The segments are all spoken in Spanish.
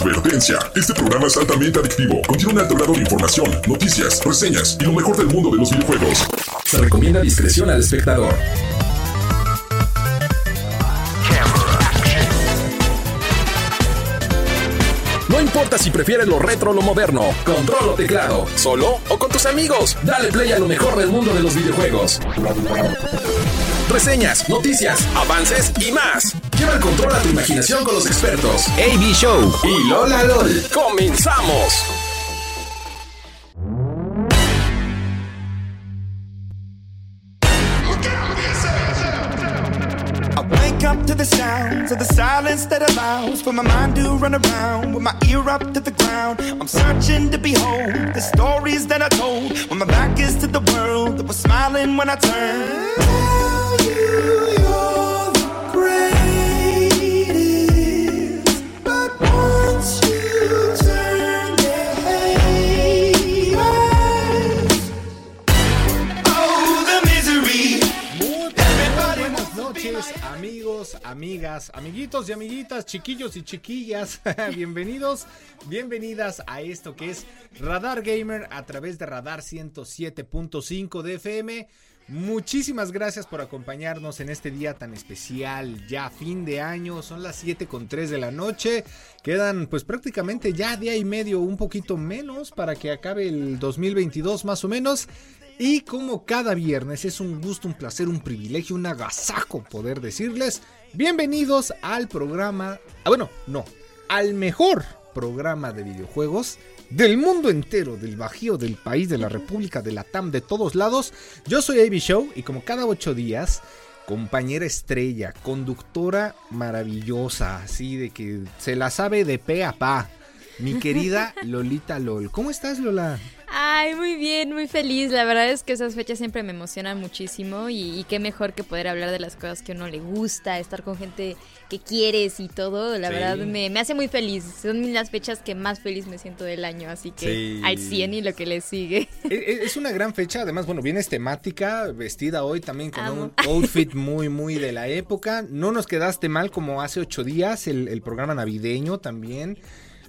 Advertencia. Este programa es altamente adictivo. Contiene un alto grado de información, noticias, reseñas y lo mejor del mundo de los videojuegos. Se recomienda discreción al espectador. No importa si prefieres lo retro o lo moderno, control o teclado, solo o con tus amigos, dale play a lo mejor del mundo de los videojuegos. Reseñas, noticias, avances y más. Lleva el control a tu imaginación con los expertos AB Show y Lola LOL. ¡Comenzamos! The sounds of the silence that allows for my mind to run around with my ear up to the ground. I'm searching to behold the stories that I told when my back is to the world that was smiling when I turned. Amigos, amigas, amiguitos y amiguitas, chiquillos y chiquillas. Bienvenidos, bienvenidas a esto que es Radar Gamer a través de Radar 107.5 de FM. Muchísimas gracias por acompañarnos en este día tan especial, ya fin de año, son las 7 con 3 de la noche, quedan pues prácticamente ya día y medio, un poquito menos para que acabe el 2022 más o menos. Y como cada viernes es un gusto, un placer, un privilegio, un agasajo poder decirles bienvenidos al programa, ah, bueno, no, al mejor programa de videojuegos del mundo entero, del Bajío, del país, de la República, de la TAM, de todos lados. Yo soy AB Show y como cada ocho días, compañera estrella, conductora maravillosa, así de que se la sabe de pe a pa. Mi querida Lolita LOL. ¿Cómo estás, Lola? Ay, muy bien, muy feliz. La verdad es que esas fechas siempre me emocionan muchísimo y, y qué mejor que poder hablar de las cosas que a uno le gusta, estar con gente que quieres y todo. La Sí. verdad me, me hace muy feliz. Son las fechas que más feliz me siento del año, así que Sí. al 100 y lo que le sigue. E- e- Es una gran fecha, además, bueno, vienes temática, vestida hoy también con Amo. un outfit muy, muy de la época. No nos quedaste mal como hace ocho días, el, el programa navideño también.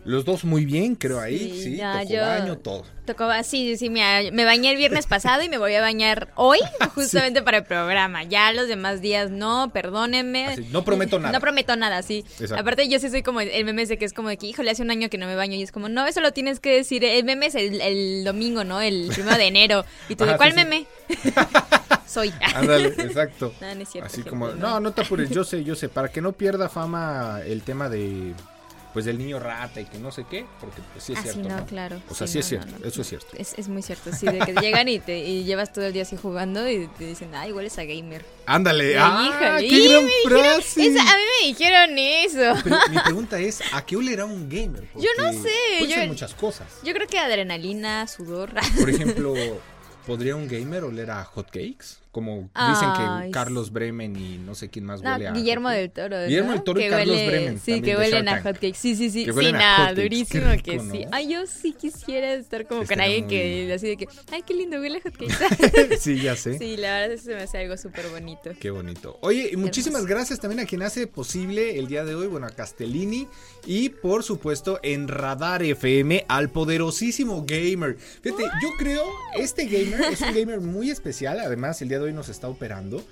Los dos muy bien, creo ahí, Sí, sí, ya, tocó yo- baño, todo. Tocó así, sí, mira, me bañé el viernes pasado y me voy a bañar hoy justamente para el programa. Ya los demás días no, perdónenme. Así, no prometo nada. No prometo nada, sí. Exacto. Aparte yo sí soy como el meme ese que es como de que, híjole, hace un año que no me baño y es como, no, eso lo tienes que decir. El meme es el, el domingo, ¿no? El primero de enero. ¿Y tú de cuál sí, sí. meme? soy. Ándale, exacto. No, no es cierto, Así como, no. no, no te apures, yo sé, yo sé, para que no pierda fama el tema de, pues del niño rata y que no sé qué, porque pues sí es Ah, sí, cierto. no, ¿no? claro. O sea, sí, no, es cierto, no, no. eso es cierto. Es, es muy cierto, sí, de que llegan y te y llevas todo el día así jugando y te dicen, ay, igual es a gamer. Ándale, Y, ah, híjole, qué gran dijeron- frase. esa- a mí me dijeron eso. Pero mi pregunta es, ¿a qué olerá un gamer? Yo no sé, Puede yo- ser muchas cosas. Yo creo que adrenalina, sudor. Por ejemplo, ¿podría un gamer oler a hotcakes? Como dicen que Carlos Bremen y no sé quién más No, huele a Guillermo del Toro. Guillermo del Toro y Carlos huele- Bremen Sí, que huelen a hotcakes. Sí, sí, sí. Que sí, nada, durísimo rico, que ¿no? sí. Ay, yo sí quisiera estar como con Estaría alguien que así de que, ay, qué lindo huele a hotcakes. sí, ya sé. sí, la verdad eso se me hace algo súper bonito. Qué bonito. Oye, y muchísimas gracias también a quien hace posible el día de hoy, bueno, a Castellini y por supuesto en Radar FM al poderosísimo gamer. Fíjate, yo creo, este gamer es un gamer muy especial, además el día de hoy nos está operando.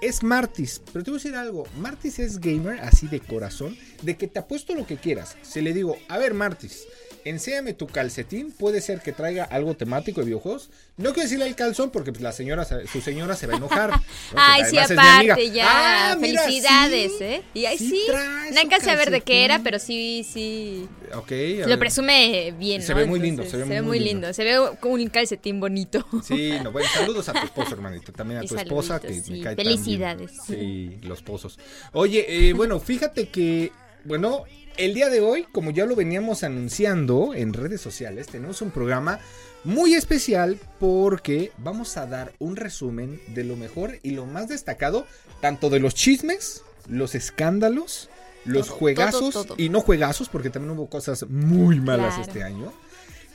Es Martis, pero te voy a decir algo, Martis es gamer así de corazón, de que te apuesto lo que quieras. Si le digo, a ver Martis, enséñame tu calcetín, puede ser que traiga algo temático de videojuegos. No quiero decirle el calzón porque pues, la señora, se- su señora se va a enojar. Ay, sí, aparte, ya. Ah, mira, Felicidades, sí, ¿eh? Y ahí sí sí. no alcancé a ver de qué era, pero sí, sí. Ok, Lo ver. presume bien, Se ¿no? ve muy lindo, se ve muy muy lindo. lindo. Se ve como un calcetín bonito. Sí, no, bueno, saludos a tu esposo, hermanito. También a tu esposa, que saluditos, me sí. cae tan bien. Felicidades. Sí, los pozos. Oye, eh, bueno, fíjate que, bueno, el día de hoy, como ya lo veníamos anunciando en redes sociales, tenemos un programa muy especial porque vamos a dar un resumen de lo mejor y lo más destacado, tanto de los chismes, los escándalos, los Todo, juegazos todo, todo. y no juegazos, porque también hubo cosas muy malas Claro. este año.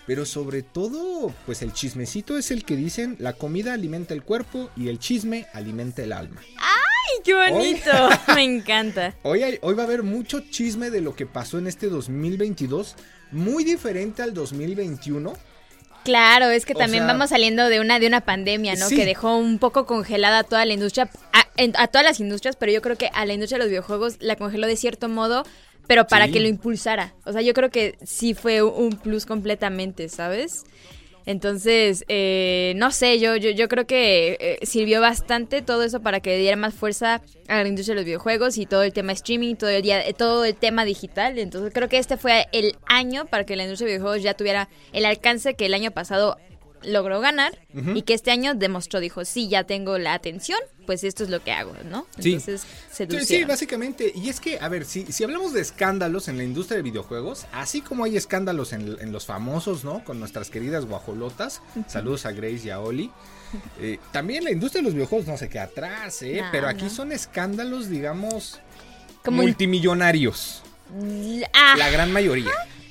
Pero sobre todo, pues el chismecito es el que dicen, la comida alimenta el cuerpo y el chisme alimenta el alma. Ay, qué bonito! Me encanta. Hoy, hay- hoy va a haber mucho chisme de lo que pasó en este 2022, muy diferente al 2021. Claro, es que O también sea- vamos saliendo de una de una pandemia, ¿no? Sí. Que dejó un poco congelada toda la industria, a, en- a todas las industrias, pero yo creo que a la industria de los videojuegos la congeló de cierto modo, pero para Sí. que lo impulsara. O sea, yo creo que sí fue un plus completamente, ¿sabes? Entonces, eh, no sé, yo, yo, yo creo que eh, sirvió bastante todo eso para que diera más fuerza a la industria de los videojuegos y todo el tema streaming, todo el, día, eh, todo el tema digital. Entonces, creo que este fue el año para que la industria de videojuegos ya tuviera el alcance que el año pasado logró ganar y que este año demostró, dijo, sí, ya tengo la atención, pues esto es lo que hago, ¿no? Sí. Entonces, Sí, sí, seducieron. básicamente. Y es que, a ver, si, si hablamos de escándalos en la industria de videojuegos, así como hay escándalos en, en los famosos, ¿no? Con nuestras queridas guajolotas. Saludos a Grace y a Oli. eh, también la industria de los videojuegos no se queda atrás, ¿eh? No, Pero aquí no. son escándalos, digamos, Como- multimillonarios. Ah, La gran mayoría.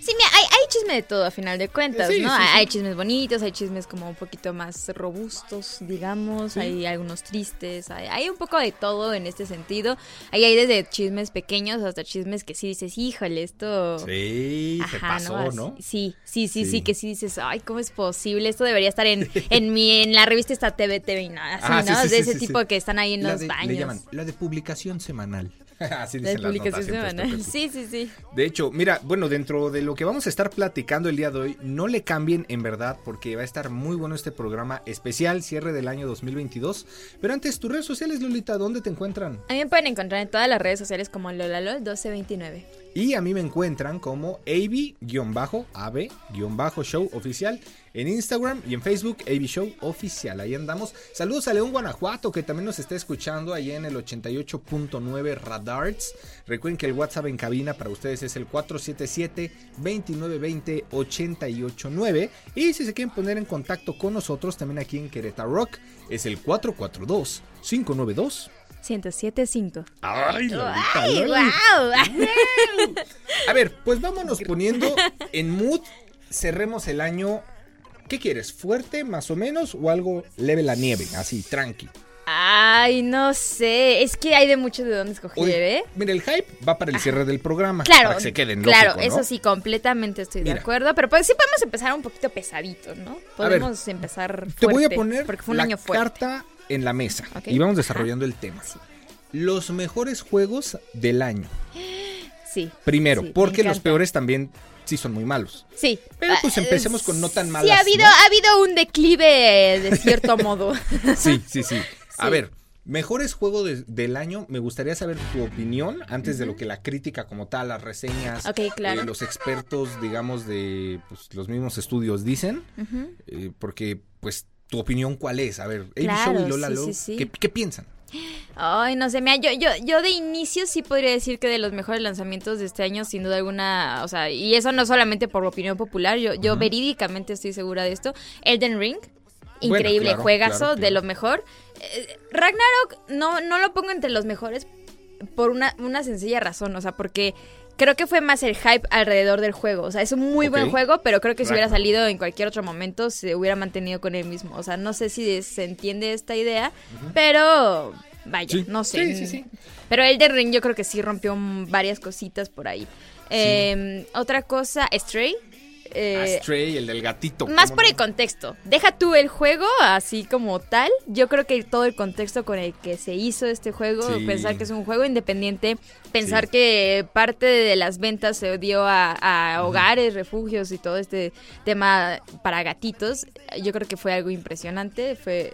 Sí, mira, hay, hay chisme de todo a final de cuentas, Sí, ¿no? sí, Hay- sí. Hay chismes bonitos, hay chismes como un poquito más robustos, digamos, hay algunos tristes, hay, hay un poco de todo en este sentido. Ahí hay desde chismes pequeños hasta chismes que sí dices, híjole, esto... Sí, se pasó, ¿no? Sí, sí, sí, sí, que sí dices, ay, ¿cómo es posible? Esto debería estar en, en mi, en la revista esta TV, TV, y nada, así, Ah, ¿no? de ese tipo que están ahí en La los de- le baños. llaman la de publicación semanal. Así La dicen las notas sí. Sí, sí, sí. De hecho, mira, bueno, dentro de lo que vamos a estar platicando el día de hoy, no le cambien en verdad porque va a estar muy bueno este programa especial, cierre del año 2022. Pero antes, tus redes sociales, Lolita, ¿dónde te encuentran? A mí me pueden encontrar en todas las redes sociales como LolaLol1229. Y a mí me encuentran como AB-AB-Show Oficial en Instagram y en Facebook, AB Show Oficial. Ahí andamos. Saludos a León Guanajuato, que también nos está escuchando ahí en el 88.9 Radarts. Recuerden que el WhatsApp en cabina para ustedes es el 477-2920-889. Y si se quieren poner en contacto con nosotros también aquí en Querétaro Rock, es el 442-592. 1075. ¡Ay, Lolita, ¡Ay, wow! A ver, pues vámonos poniendo en mood. Cerremos el año. ¿Qué quieres? ¿Fuerte, más o menos? ¿O algo leve la nieve? Así, tranqui. Ay, no sé. Es que hay de mucho de dónde escoger, ¿eh? mira, el hype va para el cierre del programa. Claro, Para que se queden claro, lógico, ¿no? eso sí, completamente estoy de acuerdo. Pero pues sí podemos empezar un poquito pesadito, ¿no? Podemos empezar Te voy a fuerte, poner porque fue un la año fuerte. carta en la mesa. Y vamos desarrollando el tema. Sí. Los mejores juegos del año. Sí. Primero, sí, porque los peores también sí son muy malos. Sí. Pero, pues, Ah, empecemos con no tan Sí, malas, ha habido, ¿no? ha habido un declive de cierto modo. Sí, sí, sí. A Sí. ver, mejores juegos de- del año. Me gustaría saber tu opinión antes de lo que la crítica como tal, las reseñas, Ok, claro. eh, los expertos, digamos, de pues, los mismos estudios dicen. Eh, porque, pues, tu opinión cuál es. A ver, Claro, Show y Lola sí, Lo, sí, sí. ¿qué, qué piensan? Ay, no sé, mira, yo, yo, yo de inicio sí podría decir que de los mejores lanzamientos de este año, sin duda alguna, o sea, y eso no solamente por opinión popular, yo, yo verídicamente estoy segura de esto. Elden Ring, increíble claro, juegazo, claro, de lo mejor. Eh, Ragnarok no, no lo pongo entre los mejores por una, una sencilla razón, o sea, porque creo que fue más el hype alrededor del juego. O sea, es un muy buen juego, pero creo que si hubiera salido en cualquier otro momento se hubiera mantenido con él mismo. O sea, no sé si se entiende esta idea, pero vaya, Sí. no sé. Sí, sí, sí. Pero el de Ring yo creo que sí rompió varias cositas por ahí. Eh, otra cosa, Stray. Eh, Astray, el del gatito. más ¿cómo por no? el contexto. Deja tú el juego así como tal. Yo creo que todo el contexto con el que se hizo este juego, Sí. pensar que es un juego independiente, pensar Sí. que parte de las ventas se dio a, a hogares, refugios y todo este tema para gatitos, yo creo que fue algo impresionante, fue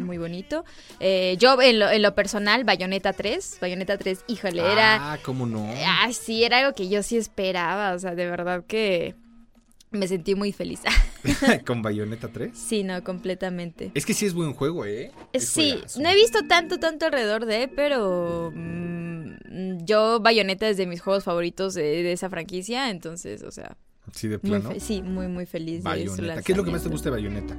muy bonito. Eh, yo en lo, en lo personal, Bayonetta 3, Bayonetta 3, híjole, era... Ah, cómo no. Ah, sí, era algo que yo sí esperaba, o sea, de verdad que me sentí muy feliz. Con Bayonetta 3. sí, no, completamente. Es que sí es buen juego, ¿eh? Es Sí, juegazo. no he visto tanto, tanto alrededor de, pero mm, yo Bayonetta es de mis juegos favoritos de, de esa franquicia, entonces, o sea, Sí, de plano. sí, muy, muy feliz de. ¿Qué es lo que más te gusta de Bayonetta?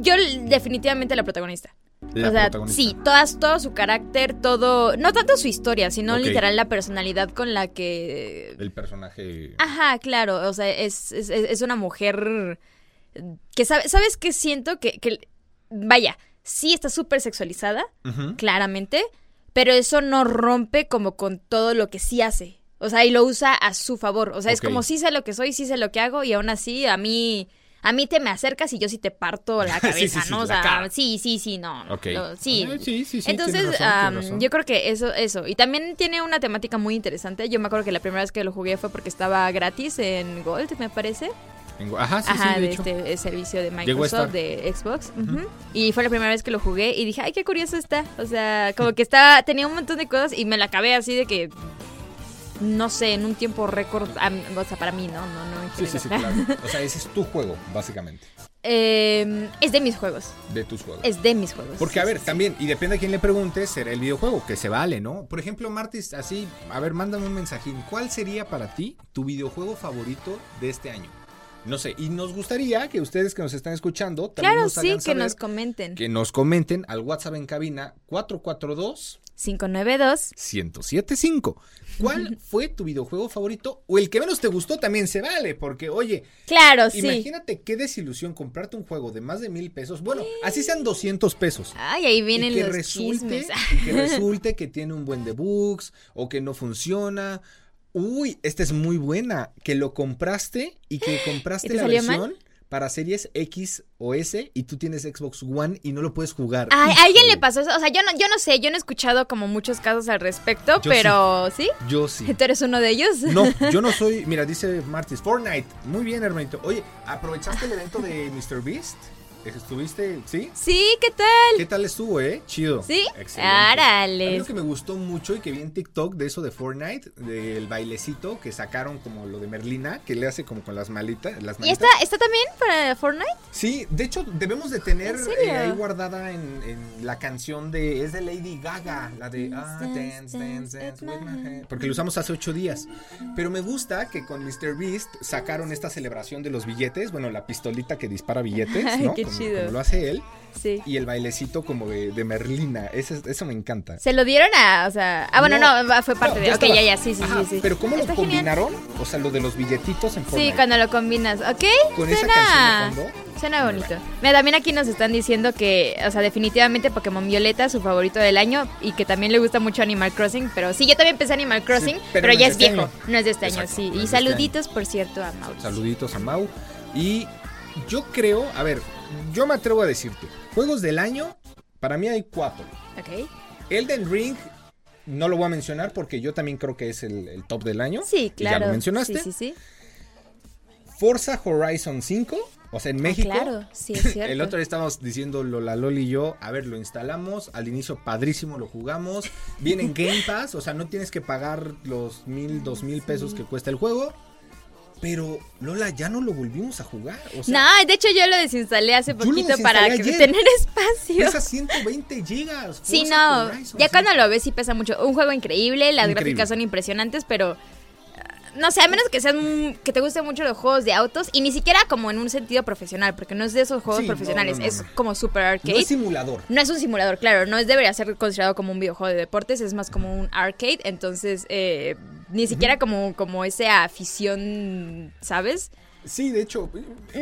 Yo definitivamente la protagonista. La o sea, sí, todas, todo su carácter, todo, no tanto su historia, sino literal la personalidad con la que El personaje. Ajá, claro, o sea, es, es, una mujer que sabe, ¿sabes qué siento? Que, que vaya, sí está súper sexualizada, claramente, pero eso no rompe como con todo lo que sí hace. O sea, y lo usa a su favor. O sea, es como sí sé lo que soy, sí sé lo que hago y aún así a mí a mí te me acercas y yo sí te parto la cabeza, sí, sí, ¿no? O sea, sí, sí, sí, no. no, Ok. lo- sí. Sí, sí, Entonces, razón, razón. yo creo que eso, eso. Y también tiene una temática muy interesante. Yo me acuerdo que la primera vez que lo jugué fue porque estaba gratis en Gold, me parece. Ajá, sí, Ajá, sí, de de este eh, servicio de. Microsoft, de Xbox. ujú. Y fue la primera vez que lo jugué y dije, ay, qué curioso está. O sea, como que estaba, tenía un montón de cosas y me la acabé así de que, no sé, en un tiempo récord, o sea, para mí, ¿no? No, no, en Sí, sí, sí, claro. O sea, ese es tu juego, básicamente, Eh, es de mis juegos. de tus juegos. Es de mis juegos. Porque, a Sí, ver, sí, sí. también, y depende a quién le pregunte, será el videojuego, que se vale, ¿no? Por ejemplo, Martis, así, a ver, mándame un mensajín. ¿Cuál sería para ti tu videojuego favorito de este año? No sé, y nos gustaría que ustedes que nos están escuchando también Claro, nos sí, hagan que saber, nos comenten. que nos comenten al WhatsApp en cabina 442 592. 1075. ¿Cuál fue tu videojuego favorito? O el que menos te gustó también se vale, porque oye, Claro, sí. imagínate qué desilusión comprarte un juego de más de mil pesos. Bueno, así sean 200 pesos. Ay, ahí vienen y que los resulte, y que resulte que tiene un buen de bugs o que no funciona. Uy, esta es muy buena. Que lo compraste y que compraste ¿Y te la mal? Para series X o S y tú tienes Xbox One y no lo puedes jugar. Ay, ¿a alguien le pasó eso? O sea, yo no, yo no sé, yo no he escuchado como muchos casos al respecto, Yo pero ¿sí? Yo sí. ¿Tú eres uno de ellos? No, yo no soy. Mira, dice Martis, Fortnite. Muy bien, hermanito. Oye, ¿aprovechaste el evento de Mr. Beast? ¿Estuviste? ¿Sí? Sí, ¿qué tal? ¿Qué tal estuvo, eh? Chido. ¿Sí? Excelente. A mí Árale. lo que me gustó mucho y que vi en TikTok de eso de Fortnite, del bailecito que sacaron como lo de Merlina, que le hace como con las malitas. Las ¿Y manitas. está, está también para Fortnite? Sí, de hecho debemos de tener eh, ahí guardada en, en la canción de, es de Lady Gaga, la de ah, Dance, Dance, Dance with my hand, porque lo usamos hace ocho días. Pero me gusta que con Mr. Beast sacaron esta celebración de los billetes, bueno, la pistolita que dispara billetes, ¿no? como, chido. como lo hace él, Sí. y el bailecito como de, de Merlina, eso, eso me encanta. ¿Se lo dieron a, o sea, ah, bueno, no, fue parte No, de, ok, ya, ya, sí, sí, Ajá, sí, sí. Pero ¿cómo Está lo genial. combinaron? O sea, lo de los billetitos en Sí, Fortnite. cuando lo combinas, ¿ok? Con esa suena, canción de fondo. suena bonito. Mira, también aquí nos están diciendo que, o sea, definitivamente Pokémon Violeta, su favorito del año, y que también le gusta mucho Animal Crossing, pero sí, yo también empecé Animal Crossing, pero pero, no ya es este viejo, año. no es de este año, sí. Y este saluditos, por cierto, a Mauricio. Saluditos a Mau. Y yo creo, a ver, yo me atrevo a decirte, juegos del año, para mí hay cuatro. Ok. Elden Ring, no lo voy a mencionar porque yo también creo que es el, el top del año. Sí, Y Ya claro. lo mencionaste. Sí, sí, sí. Forza Horizon 5, o sea, en México. Ah, claro, sí, es cierto. El otro día estábamos diciendo Lola Loli y yo, a ver, lo instalamos, al inicio padrísimo lo jugamos, viene en Game Pass, o sea, no tienes que pagar los mil, dos mil pesos que cuesta el juego, pero Lola, ya no lo volvimos a jugar, o sea, no, de hecho yo lo desinstalé hace poquito desinstalé para que- tener espacio. pesa 120 gigas. Sí, no, Horizon, ya sí. cuando lo ves sí pesa mucho. Un juego increíble, las Increíble. gráficas son impresionantes, pero ah, no sé, a menos que sean que te gusten mucho los juegos de autos y ni siquiera como en un sentido profesional, porque no es de esos juegos Sí, no, profesionales, no, no, es no. como super arcade. No es simulador. No es un simulador, claro, no es, debería ser considerado como un videojuego de deportes, es más como un arcade, entonces eh, ni siquiera como, como esa afición, ¿sabes? Sí, de hecho.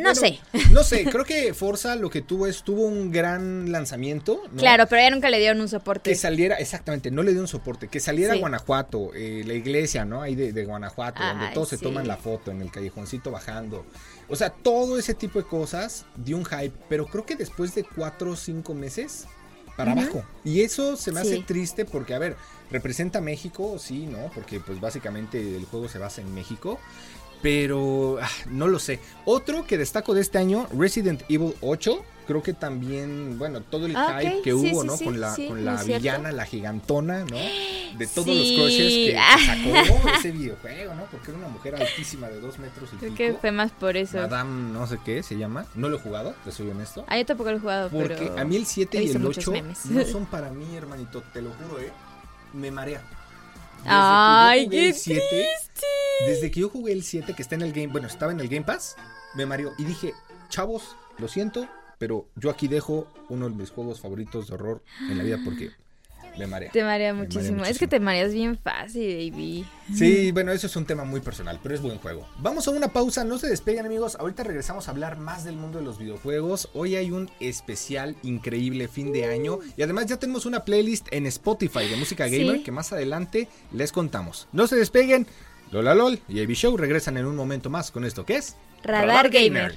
No sé. No sé, creo que Forza lo que tuvo es, tuvo un gran lanzamiento. ¿no? Claro, pero ya nunca le dieron un soporte. Que saliera, exactamente, no le dio un soporte, que saliera Sí. a Guanajuato, eh, la iglesia, ¿no? Ahí de, de Guanajuato, donde todos se toman la foto en el callejoncito bajando. O sea, todo ese tipo de cosas dio un hype, pero creo que después de cuatro o cinco meses, para abajo. Y eso se me hace triste porque, a ver, representa a México, sí, ¿no? Porque pues básicamente el juego se basa en México. Pero ah, no lo sé. Otro que destaco de este año, Resident Evil 8. Creo que también, bueno, todo el Ah, hype que hubo, sí, ¿no? sí, con la, sí, con muy la cierto. villana, la gigantona, ¿no? De todos los crushes que, que Ah. sacó ese videojuego, ¿no? Porque era una mujer altísima de dos metros y Creo pico. que fue más por eso. Madame no sé qué se llama. No lo he jugado, te soy honesto. Ah, yo tampoco lo he jugado, Porque pero... a mí el 7 he y el muchos 8 memes. no son para mí, hermanito, te lo juro, ¿eh? Me marea. Desde Ay, que qué 7, Desde que yo jugué el 7, que está en el Game, bueno, estaba en el Game Pass, me mareó. Y dije, chavos, lo siento, pero yo aquí dejo uno de mis juegos favoritos de horror en la vida porque me marea. Te marea Me muchísimo. Es que te mareas bien fácil, baby. Sí, bueno, eso es un tema muy personal, pero es buen juego. Vamos a una pausa, no se despeguen amigos. Ahorita regresamos a hablar más del mundo de los videojuegos. Hoy hay un especial increíble fin de año y además ya tenemos una playlist en Spotify de música Sí. gamer que más adelante les contamos. No se despeguen. Lola LOL y AB Show regresan en un momento más con esto que es Radar Gamer.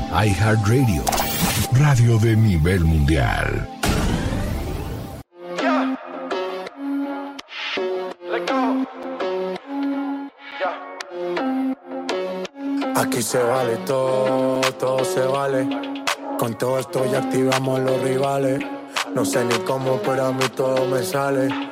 iHeartRadio, radio de nivel mundial. Aquí se vale todo, todo se vale. Con todo esto ya activamos los rivales. No sé ni cómo, pero a mí todo me sale.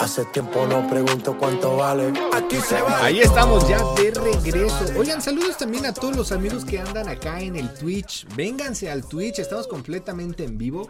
Hace tiempo no pregunto cuánto vale. Aquí se vale. Ahí estamos ya de regreso. Oigan, saludos también a todos los amigos que andan acá en el Twitch. Vénganse al Twitch, estamos completamente en vivo.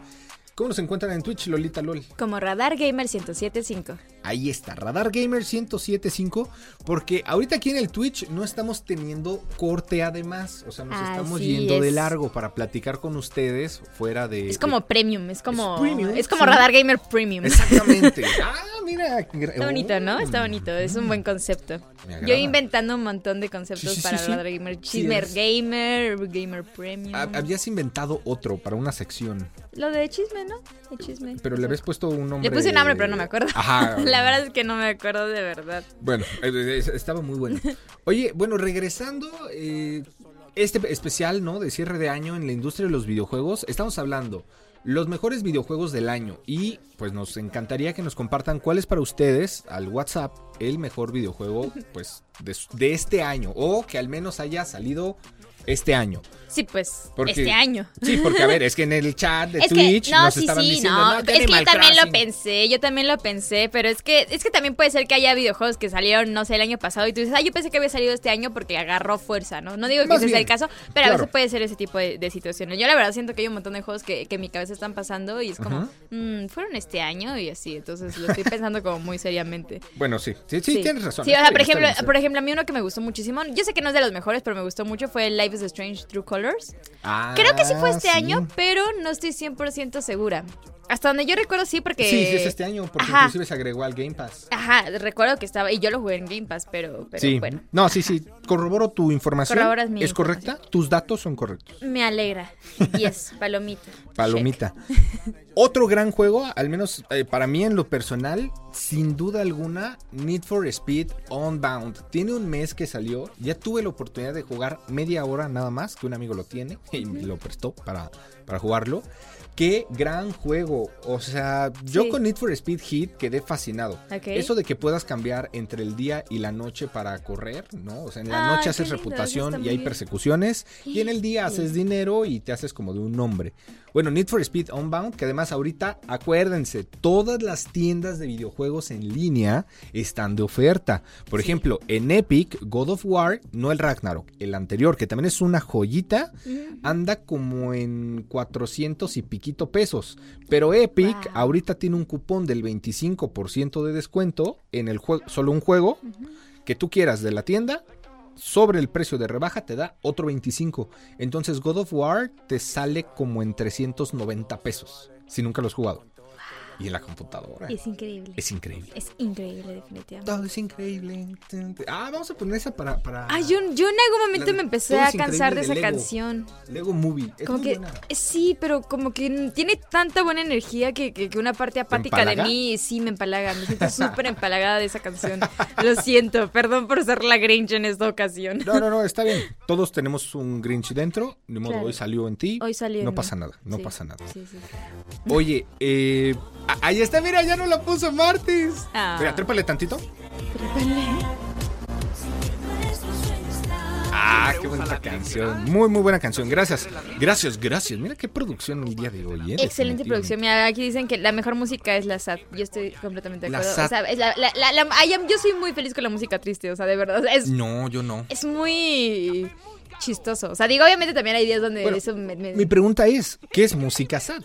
¿Cómo nos encuentran en Twitch, Lolita LOL? Como Radar Gamer 1075. Ahí está, Radar Gamer 1075, porque ahorita aquí en el Twitch no estamos teniendo corte además, o sea, nos estamos yendo de largo para platicar con ustedes fuera de... Es como premium, es como. Es premium, es como sí. Radar Gamer Premium. Exactamente. ah, mira. Está bonito, ¿no? Está bonito, es un buen concepto. Yo inventando un montón de conceptos Sí, sí, para. Radar Gamer. Chismer. Gamer, Gamer Premium. Ha- Habías inventado otro para una sección, Lo de chisme, ¿no? De chisme. pero le habías puesto un nombre... Le puse un nombre, pero no me acuerdo. Ajá. La verdad es que no me acuerdo de verdad. Bueno, estaba muy bueno. Oye, bueno, regresando, eh, este especial, ¿no? De cierre de año en la industria de los videojuegos, estamos hablando los mejores videojuegos del año y pues nos encantaría que nos compartan cuál es para ustedes al WhatsApp el mejor videojuego pues de, de este año o que al menos haya salido este año. Sí, pues, Porque- este año. Sí, porque a ver, es que en el chat de Es que, Twitch no, nos sí, estaban sí, diciendo, no. que Es que yo también lo Crossing". pensé, yo también lo pensé, pero es que es que también puede ser que haya videojuegos que salieron, no sé, el año pasado y tú dices, ah, yo pensé que había salido este año porque agarró fuerza, ¿no? No digo que Más ese sea bien, el caso, pero a veces puede ser ese tipo de, de situaciones. Yo la verdad siento que hay un montón de juegos que, que en mi cabeza están pasando y es como. "Mm, fueron este año y así, entonces lo estoy pensando como muy seriamente. Bueno, sí, sí, sí, tienes razón. Sí, o sea, Está por ejemplo, por ejemplo, a mí uno que me gustó muchísimo, yo sé que no es de los mejores, pero me gustó mucho fue Life is Strange True Colors. Ah, Creo que sí fue este sí. año, pero no estoy 100% segura. Hasta donde yo recuerdo sí, porque... Sí, sí, es este año, porque Ajá. inclusive se agregó al Game Pass. Ajá, recuerdo que estaba... Y yo lo jugué en Game Pass, pero, pero sí, bueno. no, sí, sí, corroboro tu información. Corroboras mi ¿Es correcta? Tus datos son correctos. Me alegra. Yes, palomita. Palomita. Otro gran juego, al menos eh, para mí en lo personal, sin duda alguna, Need for Speed Unbound. Tiene un mes que salió, ya tuve la oportunidad de jugar media hora nada más, que un amigo lo tiene y me lo prestó para, para jugarlo. Qué gran juego. O sea, yo Sí. con Need for Speed Heat quedé fascinado. Eso de que puedas cambiar entre el día y la noche para correr, ¿no? O sea, en la Ay, noche haces lindo, reputación y hay persecuciones. Y en el día haces dinero y te haces como de un hombre. Bueno, Need for Speed Unbound, que además ahorita, acuérdense, todas las tiendas de videojuegos en línea están de oferta. Por ejemplo, en Epic, God of War, no el Ragnarok, el anterior, que también es una joyita, anda como en 400 y piquito pesos. Pero Epic Wow. ahorita tiene un cupón del 25% de descuento en el juego, solo un juego que tú quieras de la tienda. Sobre el precio de rebaja te da otro 25. Entonces God of War te sale como en 390 pesos. Si nunca lo has jugado. Y en la computadora. Y es increíble. Es increíble. Es increíble, definitivamente. Todo es increíble. Ah, vamos a poner esa para. para Ah, yo, yo en algún momento La me empecé a cansar de esa Lego. canción. Lego Movie. Es Como muy que buena. sí, pero como que tiene tanta buena energía que, que- que una parte apática de mí sí me empalaga. Me siento súper empalagada de esa canción. Lo siento, perdón por ser la Grinch en esta ocasión. No, no, no, está bien. Todos tenemos un Grinch dentro. De modo, Claro. hoy salió en ti. Hoy salió. No en pasa mí. nada, no Sí, pasa nada. Sí, sí. Oye, eh, ahí está, mira, ya no la puso Martis. Ah. Mira, trépale tantito. Ah, qué buena canción. Muy, muy buena canción. Gracias. Gracias, gracias. Mira qué producción el día de hoy. ¿eh? Excelente producción. Mira, aquí dicen que la mejor música es la sad. Yo estoy completamente de La acuerdo. sad. O sea, es la- la- la- la- yo soy muy feliz con la música triste, o sea, de verdad. o sea, es, No, yo no. es muy chistoso. O sea, digo, obviamente también hay días donde Bueno, eso me, me- Mi pregunta es, ¿qué es música sad?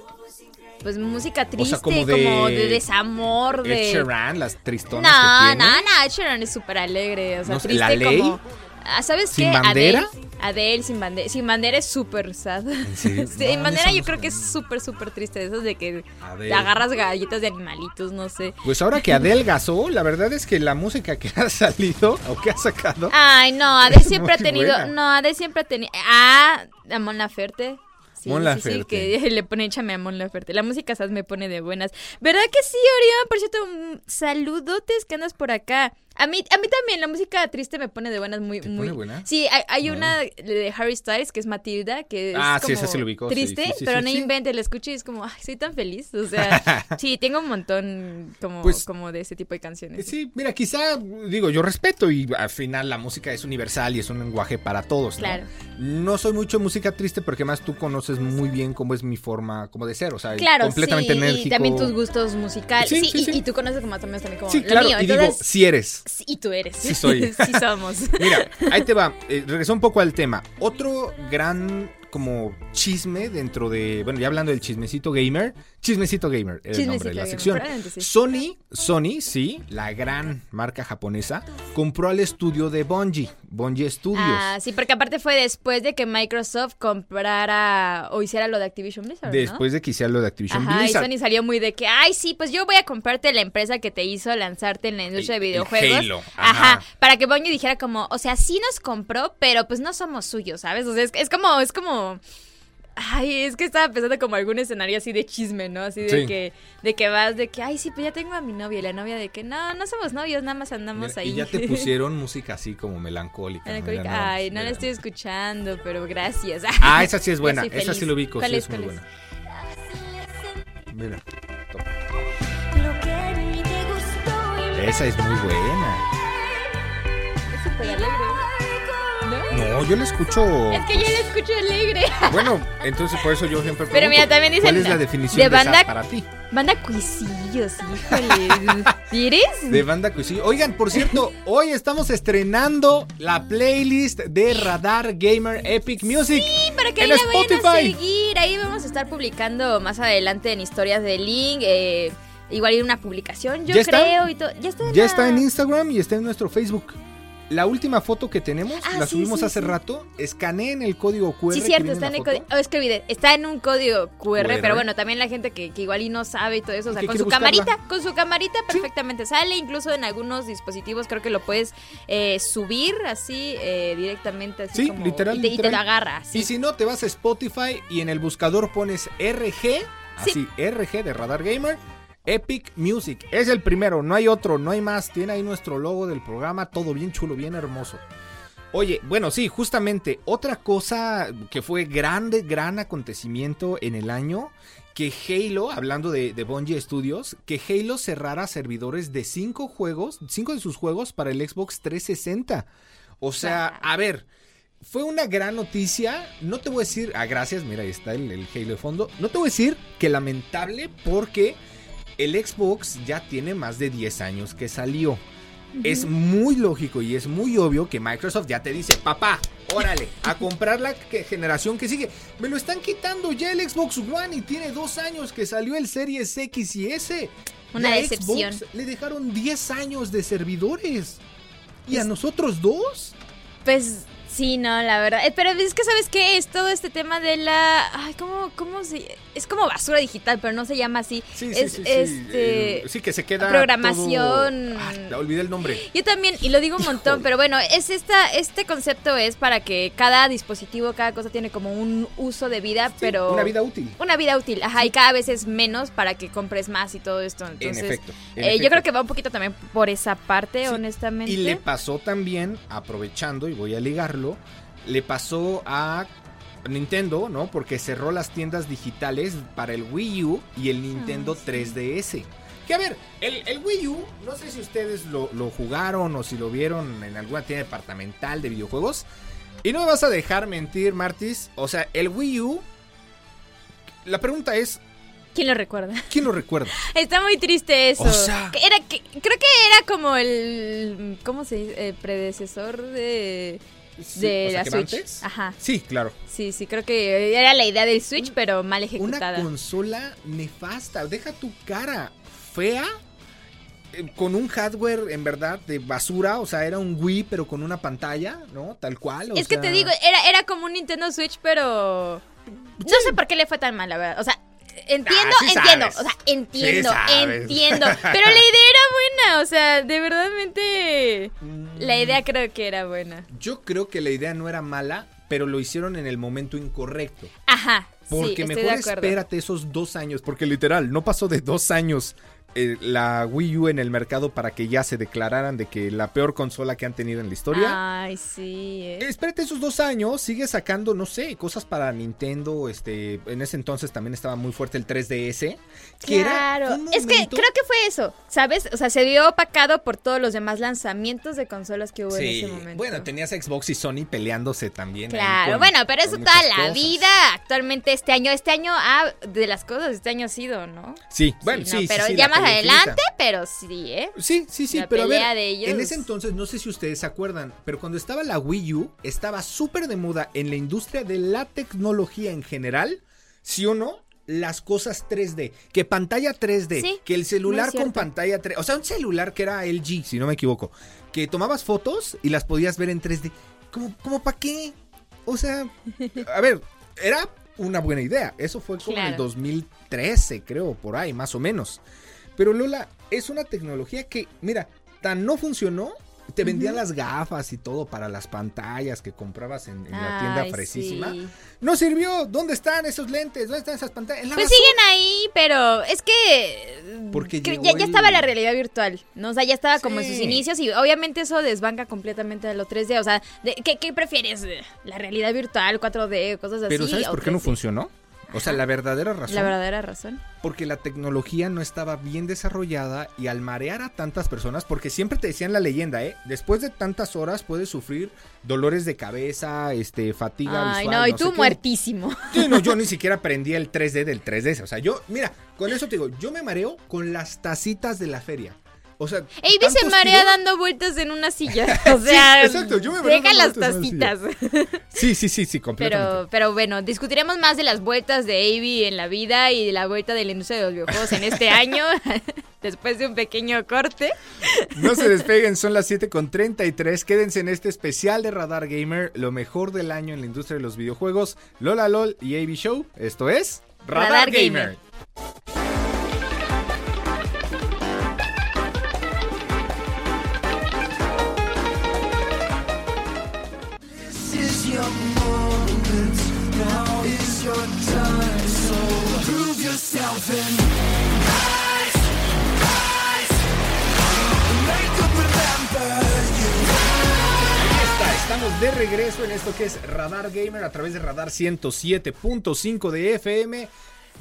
Pues música triste, como como, de- de, desamor, Ed de Sheeran, las tristonas No, que tiene. no, no, Ed Sheeran es súper alegre, o sea, No triste ¿La Ley? como Ah, ¿Sabes ¿Sin qué? bandera? Adele, Adele sin bandera, sin bandera es súper sad. sin No, bandera yo no creo que es súper súper triste, de esos de que Adele. te agarras galletas de animalitos, no sé. Pues ahora que adelgazó, la verdad es que la música que ha salido o que ha sacado. Ay, no, Adele siempre ha tenido, buena. no, Adele siempre ha tenido, ah, a Mon Laferte. Sí, Mon sí, sí, que le pone échame a Mon Laferte. La música sad me pone de buenas. ¿Verdad que sí, Orión? Por cierto, mm, saludotes que andas por acá. A mí, a mí también la música triste me pone de buenas muy, ¿Te muy. pone buena? Sí, hay, hay No. una de Harry Styles que es Matilda, que es Ah, sí, esa sí lo ubico, sí, triste, sí, sí, pero no invente, la escucho y es como, ay, soy tan feliz. O sea, sí, tengo un montón como, Pues, como de ese tipo de canciones. Sí, mira, quizá, digo, yo respeto y al final la música es universal y es un lenguaje para todos. Claro. No soy mucho música triste porque más tú conoces muy bien cómo es mi forma como de ser, o sea, Claro, completamente sí, enérgico. y también tus gustos musicales. Sí, y, y tú conoces como también, también como Sí, lo claro, mío. y digo, si eres. Sí, y tú eres. Sí soy. sí somos. Mira, ahí te va. Eh, regresó un poco al tema. Otro gran como chisme dentro de, bueno, ya hablando del chismecito gamer, chismecito gamer, el nombre de la gamer, sección. sí. Sony, Sony, sí, la gran marca japonesa, compró al estudio de Bungie, Bungie Studios. Ah, sí, porque aparte fue después de que Microsoft comprara o hiciera lo de Activision Blizzard, ¿no? Después de que hiciera lo de Activision Ajá, Blizzard. y Sony salió muy de que, ay, sí, pues yo voy a comprarte la empresa que te hizo lanzarte en la industria El- de videojuegos. Halo, ajá. Ajá. para que Bungie dijera como, o sea, sí nos compró, pero pues no somos suyos, ¿sabes? O sea, es, es como, es como... Ay, es que estaba pensando como algún escenario así de chisme, ¿no? Así de Sí. que de que vas de que, ay, sí, pues ya tengo a mi novia y la novia de que no, no somos novios, nada más andamos Mira, ahí. Y ya te pusieron música así como melancólica. Melancólica. Ay, no la estoy escuchando, pero gracias. Ah, esa sí es buena, esa sí lo ubico, ¿Cuál sí es, es muy buena. Mira, esa es muy buena. Es súper alegre. ¿No? No, yo la escucho. Es que yo la escucho alegre. Bueno, entonces por eso yo siempre Pero mira, pregunto, también dicen ¿Cuál es la definición de banda- para ti? Banda cuisillos, híjole. ¿Eres? De banda sí. Oigan, por cierto, hoy estamos estrenando la playlist de Radar Gamer Epic Music. Sí, para que en ahí la vayan a Spotify. seguir. Ahí vamos a estar publicando más adelante en historias de Link. eh, igual ir una publicación, yo ¿Ya está? creo. Y. Ya está. Ya la- está en Instagram y está en nuestro Facebook. La última foto que tenemos, Ah, la sí, subimos sí, hace sí. rato. Escaneen el código QR. Sí, cierto, está en el código. oh, es que olvidé, está en un código QR, pero bueno, también la gente que, que igual y no sabe y todo eso, o sea, con su camarita, con su camarita perfectamente sale, incluso en algunos dispositivos creo que lo puedes eh, subir así eh, directamente, así Sí, como, literal, y te, y te literal. lo agarra, así. Y si no, te vas a Spotify y en el buscador pones RG, así, RG de Radar Gamer, Epic Music. Es el primero, no hay otro, no hay más. Tiene ahí nuestro logo del programa, todo bien chulo, bien hermoso. Oye, bueno, sí, justamente otra cosa que fue grande, gran acontecimiento en el año, que Halo, hablando de, de Bungie Studios, que Halo cerrara servidores de cinco juegos, cinco de sus juegos para el Xbox 360. O sea, a ver, fue una gran noticia. No te voy a decir, ah, gracias, mira, ahí está el, el Halo de fondo. No te voy a decir que lamentable porque el Xbox ya tiene más de 10 años que salió. Es muy lógico y es muy obvio que Microsoft ya te dice, papá, órale, a comprar la que- generación que sigue. Me lo están quitando ya el Xbox One y tiene dos años que salió el Series X y S. Una Ya a decepción. Xbox le dejaron 10 años de servidores. ¿Y a nosotros dos? Pues sí, no, la verdad. Eh, pero es que, ¿sabes qué? Es todo este tema de la... Ay, ¿cómo, cómo se...? Es como basura digital, pero no se llama así. Sí, sí, es, sí, sí. Este... Eh, sí, que se queda. programación. todo- Ah, olvidé el nombre. Yo también, y lo digo un montón, Híjole. pero bueno, es esta, este concepto es para que cada dispositivo, cada cosa tiene como un uso de vida, pero... Una vida útil. Una vida útil, ajá, y cada vez es menos para que compres más y todo esto. Entonces, efecto, en eh, yo efecto. creo que va un poquito también por esa parte, Sí, honestamente. Y le pasó también, aprovechando, y voy a ligarlo, le pasó a Nintendo, ¿no? Porque cerró las tiendas digitales para el Wii U y el Nintendo Ah, sí. 3DS. Que a ver, el, el Wii U, no sé si ustedes lo, lo jugaron o si lo vieron en alguna tienda departamental de videojuegos. Y no me vas a dejar mentir, Martis. O sea, el Wii U. La pregunta es: ¿Quién lo recuerda? ¿quién lo recuerda? Está muy triste eso. O sea- Que era, que, creo que era como el. ¿Cómo se dice? El predecesor de. De o sea, la ¿que Switch. antes? Ajá. Sí, claro. Sí, sí, creo que era la idea del Switch, pero mal Una ejecutada. consola nefasta. Deja tu cara fea. eh, Con un hardware en verdad de basura, o sea, era un Wii pero con una pantalla, ¿no? Tal cual. o Es que te digo, era, era como un Nintendo Switch, pero. No sé por qué le fue tan mal, la verdad. O sea, entiendo, Ah, sí entiendo. sabes. O sea, entiendo, Sí entiendo. Pero la idea era buena. O sea, de verdadmente. La idea Mm. creo que era buena. Yo creo que la idea no era mala, pero lo hicieron en el momento incorrecto. Ajá. Porque sí, mejor espérate esos dos años, porque literal, no pasó de dos años eh, la Wii U en el mercado para que ya se declararan de que la peor consola que han tenido en la historia. Ay, sí. eh. Espérate esos dos años, sigue sacando, no sé, cosas para Nintendo. Este, en ese entonces también estaba muy fuerte el 3DS. Que Claro, era es que creo que fue eso, ¿sabes? O sea, se vio opacado por todos los demás lanzamientos de consolas que hubo en Sí, ese momento. bueno, tenías Xbox y Sony peleándose también. Claro, con- bueno, pero eso toda la cosas. vida, actualmente este año, este año, ah, de las cosas, este año ha sido, ¿no? Sí, bueno, sí, no, sí, pero sí, ya más adelante, pero sí, ¿eh? Sí, sí, sí, La pero a ver, de ellos. en ese entonces, no sé si ustedes se acuerdan, pero cuando estaba la Wii U, estaba súper de moda en la industria de la tecnología en general, ¿sí o no? Las cosas 3D, que pantalla 3D, Sí, que el celular con pantalla 3D, o sea, un celular que era LG, si no me equivoco, que tomabas fotos y las podías ver en 3D. ¿Cómo, cómo para qué? O sea, a ver, era una buena idea. Eso fue como en el Claro. 2013, creo, por ahí, más o menos. Pero Lola, es una tecnología que, mira, tan no funcionó, te vendían las gafas y todo para las pantallas que comprabas en, en la tienda fresísima. sí. No sirvió. ¿Dónde están esos lentes? ¿Dónde están esas pantallas? Pues basura. siguen ahí, pero es que. Porque ya, ya el- estaba la realidad virtual, ¿no? O sea, ya estaba como en sus inicios y obviamente eso desbanca completamente de lo 3D. O sea, de- ¿qué, qué prefieres? ¿La realidad virtual, 4D, cosas así? Pero ¿sabes por qué no 3D? funcionó? O sea, la verdadera razón. La verdadera razón. Porque la tecnología no estaba bien desarrollada y al marear a tantas personas, porque siempre te decían la leyenda, ¿eh? Después de tantas horas puedes sufrir dolores de cabeza, este, fatiga Ay, visual. no, y tú muertísimo. Sí, no, yo ni siquiera aprendí el 3D del 3D. O sea, yo, mira, con eso te digo, yo me mareo con las tacitas de la feria. O sea, Avi se tantos marea dando vueltas en una silla. O sea, exacto, yo me mareo deja las tacitas. Sí, sí, sí, sí, completamente. Pero, pero bueno, discutiremos más de las vueltas de Avi en la vida y de la vuelta de la industria de los videojuegos en este año, después de un pequeño corte. No se despeguen, son las 7 con 33. Quédense en este especial de Radar Gamer, lo mejor del año en la industria de los videojuegos. Lola LOL y AB Show. Esto es Radar, Radar Gamer. Gamer. Estamos de regreso en esto que es Radar Gamer a través de Radar 107.5 de FM.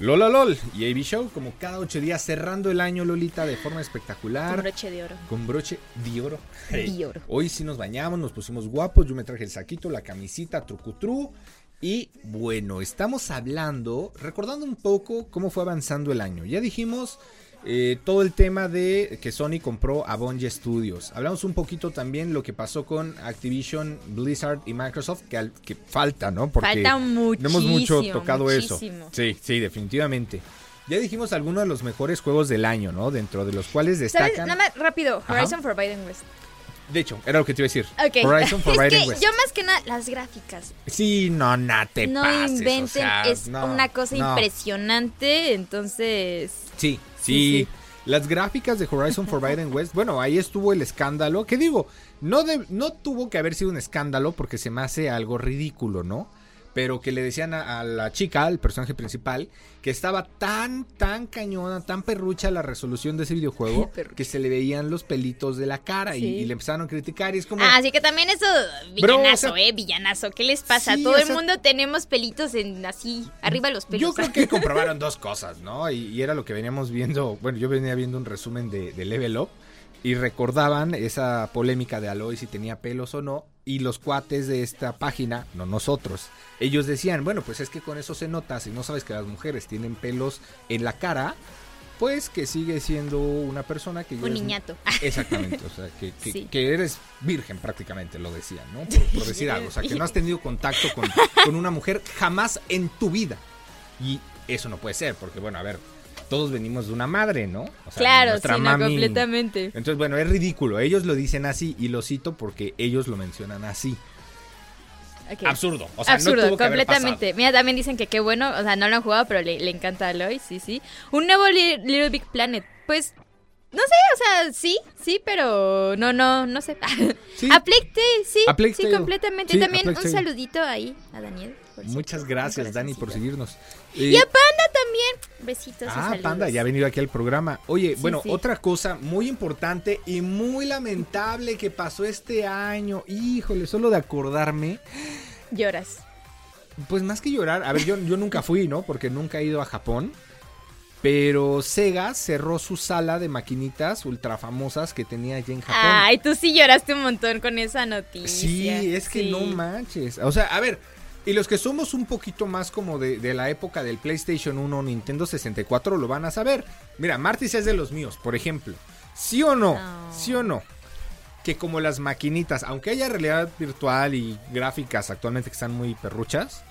Lola LOL y AB Show, como cada ocho días, cerrando el año, Lolita, de forma espectacular. Con broche de oro. Con broche de oro. De oro. Hoy sí nos bañamos, nos pusimos guapos. Yo me traje el saquito, la camisita, trucutru. Y bueno, estamos hablando, recordando un poco cómo fue avanzando el año. Ya dijimos eh, todo el tema de que Sony compró a Bungie Studios. Hablamos un poquito también lo que pasó con Activision, Blizzard y Microsoft, que, al- que falta, ¿no? Porque Falta no hemos mucho muchísimo, tocado eso. muchísimo. Sí, sí, definitivamente. Ya dijimos algunos de los mejores juegos del año, ¿no? Dentro de los cuales ¿Sabes? destacan. Nada más rápido, Ajá. Horizon Forbidden West. De hecho, era lo que te iba a decir. Ok. Horizon es Forbidden que West. yo más que nada, las gráficas. Sí, no, no te no pases, o inventen, sea, es no, una cosa no. impresionante, entonces... Sí, sí. Las gráficas de Horizon Forbidden West, bueno, ahí estuvo el escándalo. Que digo, no, de- no tuvo que haber sido un escándalo porque se me hace algo ridículo, ¿no? Pero que le decían a, a la chica, al personaje principal, que estaba tan, tan cañona, tan perrucha la resolución de ese videojuego que se le veían los pelitos de la cara y- Sí. y, le empezaron a criticar. Y es como. Ah, así que también eso, Bro, villanazo, o sea- eh, villanazo. ¿Qué les pasa? Sí, Todo el sea- mundo tenemos pelitos en así, arriba los pelos. Yo creo que comprobaron dos cosas, ¿no? Y, y era lo que veníamos viendo, bueno, yo venía viendo un resumen de, de Level Up y recordaban esa polémica de Aloy si tenía pelos o no. Y los cuates de esta página, no nosotros, ellos decían, bueno, pues es que con eso se nota, si no sabes que las mujeres tienen pelos en la cara, pues que sigue siendo una persona que Un niñato. Exactamente, o sea, que, que- Sí. que eres virgen prácticamente, lo decían, ¿no? Por, por decir algo, o sea, que no has tenido contacto con, con una mujer jamás en tu vida. Y eso no puede ser, porque bueno, a ver, todos venimos de una madre, ¿no? O sea, claro, sí, no, completamente. Entonces, bueno, es ridículo, ellos lo dicen así y lo cito porque ellos lo mencionan así. Absurdo, o sea, Absurdo, no tuvo que haber completamente. Mira, también dicen que qué bueno, o sea, no lo han jugado, pero le, le encanta a Aloy, sí, sí. Un nuevo Li- Little Big Planet, pues, no sé, o sea, sí, sí, pero no, no, no sé. Sí. A Plague Tale, sí, sí, completamente. Sí, Y también un saludito ahí a Daniel. Muchas gracias, Dani, por seguirnos. Y Eh, a Panda también, besitos Ah. Panda, ya ha venido aquí al programa. Oye, Sí, bueno, sí. otra cosa muy importante y muy lamentable que pasó este año. Híjole, solo de acordarme. Lloras. Pues más que llorar, a ver, yo, yo nunca fui, ¿no? Porque nunca he ido a Japón. Pero Sega cerró su sala de maquinitas ultra famosas que tenía allí en Japón. Ay, tú sí lloraste un montón con esa noticia. Sí, es que Sí. no manches. O sea, a ver, y los que somos un poquito más como de, de la época del PlayStation 1, Nintendo 64, lo van a saber. Mira, Martis es de los míos, por ejemplo. ¿Sí o no? No. ¿Sí o no? Que como las maquinitas, aunque haya realidad virtual y gráficas actualmente que están muy perruchas,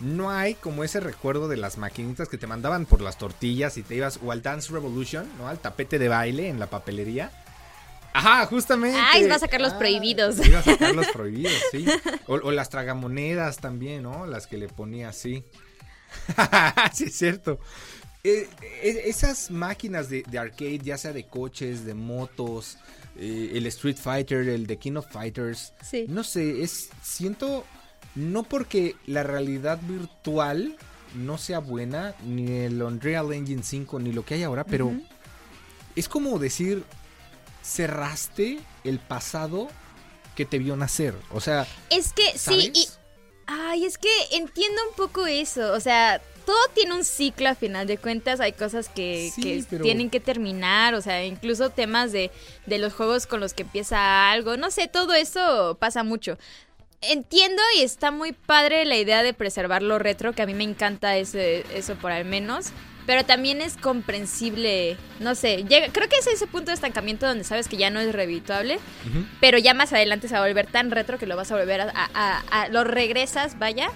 no hay como ese recuerdo de las maquinitas que te mandaban por las tortillas y te ibas o al Dance Revolution, ¿no? Al tapete de baile en la papelería. Ajá, justamente. Ay, va a sacar los Ah, prohibidos. Iba a sacar los prohibidos, sí. O, o las tragamonedas también, ¿no? Las que le ponía así. sí, es cierto. Eh, eh, esas máquinas de, de arcade, ya sea de coches, de motos, eh, el Street Fighter, el de King of Fighters, Sí. no sé, es siento no porque la realidad virtual no sea buena, ni el Unreal Engine 5, ni lo que hay ahora, pero es como decir, cerraste el pasado que te vio nacer. O sea, Es que ¿sabes? sí, y. Ay, es que entiendo un poco eso. O sea, todo tiene un ciclo a final de cuentas. Hay cosas que, Sí, que pero- tienen que terminar. O sea, incluso temas de, de los juegos con los que empieza algo. No sé, todo eso pasa mucho. Entiendo y está muy padre la idea de preservar lo retro, que a mí me encanta ese, eso por al menos. Pero también es comprensible, no sé, llega, creo que es ese punto de estancamiento donde sabes que ya no es revituable, Ujú. pero ya más adelante se va a volver tan retro que lo vas a volver a, a- a- a- lo regresas, vaya,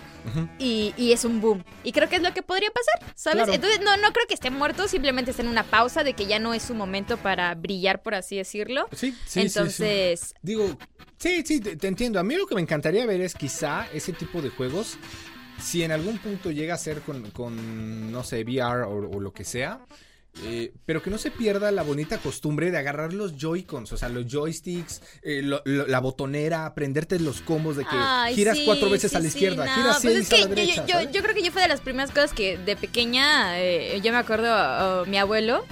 y, y es un boom. Y creo que es lo que podría pasar, ¿sabes? Claro. Entonces no, no creo que esté muerto, simplemente está en una pausa de que ya no es su momento para brillar, por así decirlo. Sí, sí, sí, sí. Entonces, Digo, sí, sí, te, te entiendo. A mí lo que me encantaría ver es quizá ese tipo de juegos, si en algún punto llega a ser con, con, no sé, VR o, o lo que sea, eh, pero que no se pierda la bonita costumbre de agarrar los Joy-Cons, o sea, los joysticks, eh, lo- lo- la botonera, aprenderte los combos de que Ay, giras sí, cuatro veces sí, a la sí, izquierda, no, giras pues seis es que a la derecha. yo creo que yo fue de las primeras cosas que de pequeña, eh, yo me acuerdo, oh, mi abuelo,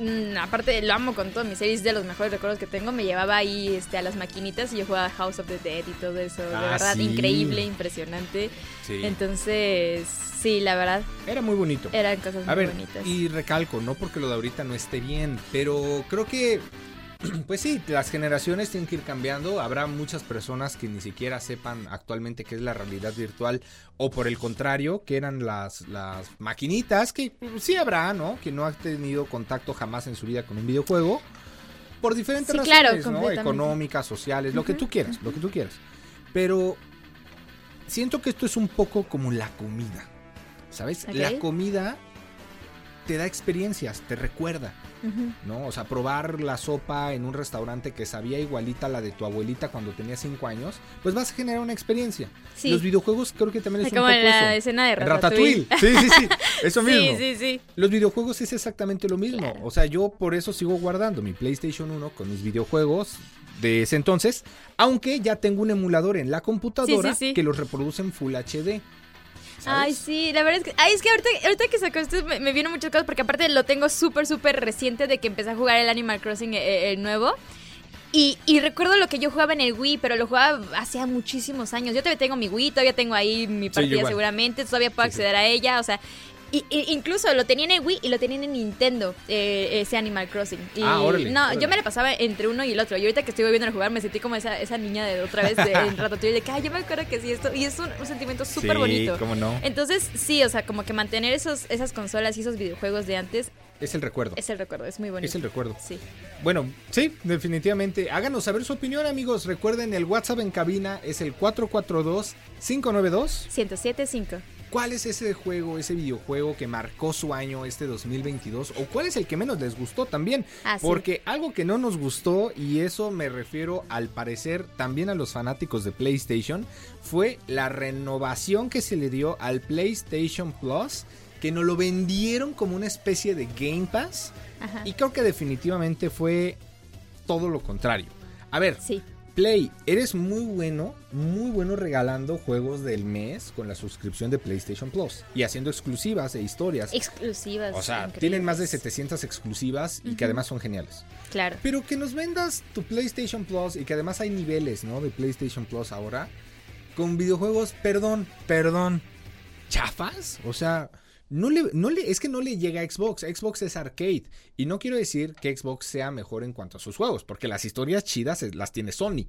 mm, aparte lo amo con todo, mi serie es de los mejores recuerdos que tengo, me llevaba ahí este, a las maquinitas y yo jugaba House of the Dead y todo eso, de Ah, verdad, sí. increíble, impresionante. Sí, Entonces, sí, la verdad, era muy bonito. eran cosas A muy ver, bonitas. y recalco, no porque lo de ahorita no esté bien, pero creo que, pues sí, las generaciones tienen que ir cambiando. Habrá muchas personas que ni siquiera sepan actualmente qué es la realidad virtual, o por el contrario, que eran las, las maquinitas, que sí habrá, ¿no? Que no ha tenido contacto jamás en su vida con un videojuego. Por diferentes Sí, razones, claro, ¿no? Económicas, sociales, lo que tú quieras, lo que tú quieras. Pero siento que esto es un poco como la comida. ¿Sabes? La comida te da experiencias, te recuerda. ¿no? O sea, probar la sopa en un restaurante que sabía igualita a la de tu abuelita cuando tenía 5 años, pues vas a generar una experiencia. Sí. Los videojuegos creo que también es Como un poco la eso. escena de Ratatouille. Sí, sí, sí. Eso mismo. Sí, sí, sí. Los videojuegos es exactamente lo mismo. Claro. O sea, yo por eso sigo guardando mi PlayStation 1 con mis videojuegos de ese entonces, aunque ya tengo un emulador en la computadora Sí, sí, sí. que los reproduce en Full HD. ¿Sabes? Ay, sí, la verdad es que, ay, es que ahorita, ahorita que sacó esto me, me vienen muchas cosas porque aparte lo tengo súper, súper reciente de que empecé a jugar el Animal Crossing eh, el nuevo. Y, y recuerdo lo que yo jugaba en el Wii, pero lo jugaba hacía muchísimos años. Yo todavía tengo mi Wii, todavía tengo ahí mi partida seguramente, todavía puedo Sí, sí. acceder a ella, o sea... Y, y- incluso lo tenían en Wii y lo tenían en Nintendo, eh, ese Animal Crossing. Y, Ah, órale, No, órale. yo me la pasaba entre uno y el otro. Y ahorita que estoy volviendo a jugar, me sentí como esa, esa niña de otra vez de, en Ratatouille, de que, ay, yo me acuerdo que sí, esto. Y es un, un sentimiento súper Sí, bonito. cómo no. Entonces, sí, o sea, como que mantener esos, esas consolas y esos videojuegos de antes Es el recuerdo. es el recuerdo, es muy bonito. Es el recuerdo. Sí. Bueno, sí, definitivamente. Háganos saber su opinión, amigos. Recuerden, el WhatsApp en cabina es el 442-592. 107.5. ¿Cuál es ese juego, ese videojuego que marcó su año este 2022? ¿O cuál es el que menos les gustó también? Ah, sí. Porque algo que no nos gustó, y eso me refiero al parecer también a los fanáticos de PlayStation, fue la renovación que se le dio al PlayStation Plus, que nos lo vendieron como una especie de Game Pass. Ajá. Y creo que definitivamente fue todo lo contrario. A ver, Sí. Play, eres muy bueno, muy bueno regalando juegos del mes con la suscripción de PlayStation Plus y haciendo exclusivas e historias. Exclusivas. O sea, increíbles. tienen más de 700 exclusivas y que además son geniales. Claro. Pero que nos vendas tu PlayStation Plus y que además hay niveles, ¿no? De PlayStation Plus ahora con videojuegos, perdón, perdón, chafas. O sea, no le, no le, es que no le llega a Xbox. Xbox es arcade. Y no quiero decir que Xbox sea mejor en cuanto a sus juegos, porque las historias chidas es- las tiene Sony.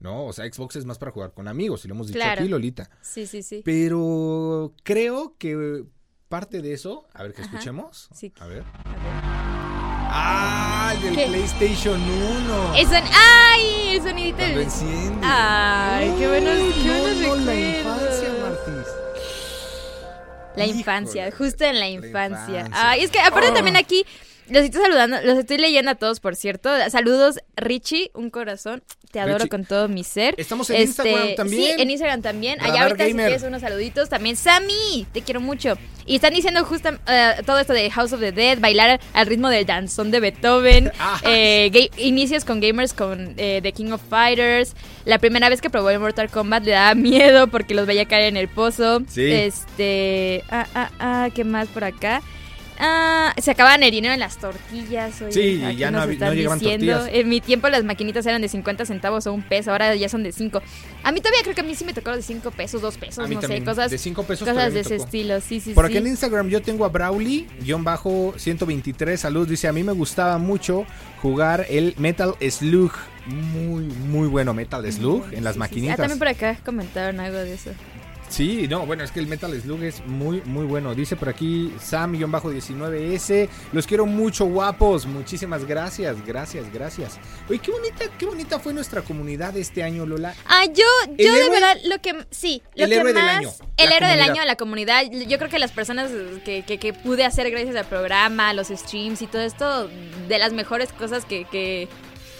¿No? O sea, Xbox es más para jugar con amigos, y lo hemos dicho Claro. aquí, Lolita. Sí, sí, sí. Pero creo que parte de eso, a ver que Ajá. escuchemos. Sí. A ver. A ver. Ah, el del ¿Qué? PlayStation 1. El son- ¡Ay! El sonidito del... enciende. Ay, qué buenos, qué no, buenos no, recuerdos. La Híjole, infancia, justo en la la infancia. infancia. Ay, es que aparte Oh. también aquí los estoy saludando, los estoy leyendo a todos, por cierto. Saludos, Richie, un corazón. Te adoro Richie. con todo mi ser. Estamos en Instagram también. Sí, en Instagram también. Allá ahorita si Gamer. quieres unos saluditos. También, Sammy, te quiero mucho. Y están diciendo justo eh, todo esto de House of the Dead, bailar al ritmo del danzón de Beethoven, Ah. eh, inicios con gamers con eh, The King of Fighters. La primera vez que probó el Mortal Kombat le daba miedo porque los veía caer en el pozo. Sí. Este. Ah, ah, ah, ¿qué más por acá? Ah, se acababan el dinero en las tortillas. oye, Sí, ya no no llegaban diciendo. tortillas. En mi tiempo las maquinitas eran de 50 centavos o un peso, ahora ya son de 5. A mí todavía creo que a mí sí me tocó de 5 pesos, 2 pesos, no también. sé, cosas, de 5 pesos cosas de ese estilo. Sí, sí, Por sí. aquí en Instagram yo tengo a Brawly, guion bajo 123, salud, dice, a mí me gustaba mucho jugar el Metal Slug. Muy, muy bueno Metal Slug en las sí. maquinitas. Ah, también por acá comentaron algo de eso. Sí, no, bueno, es que el Metal Slug es muy, muy bueno. Dice por aquí Sam-19S. Los quiero mucho, guapos. Muchísimas gracias, gracias, gracias. Oye, qué bonita, qué bonita fue nuestra comunidad este año, Lola. Ah, yo, El yo de héroe- verdad, lo que, sí, lo el que héroe del más, año, el héroe del año, la comunidad, yo creo que las personas que, que, que pude hacer gracias al programa, los streams y todo esto, de las mejores cosas que, que,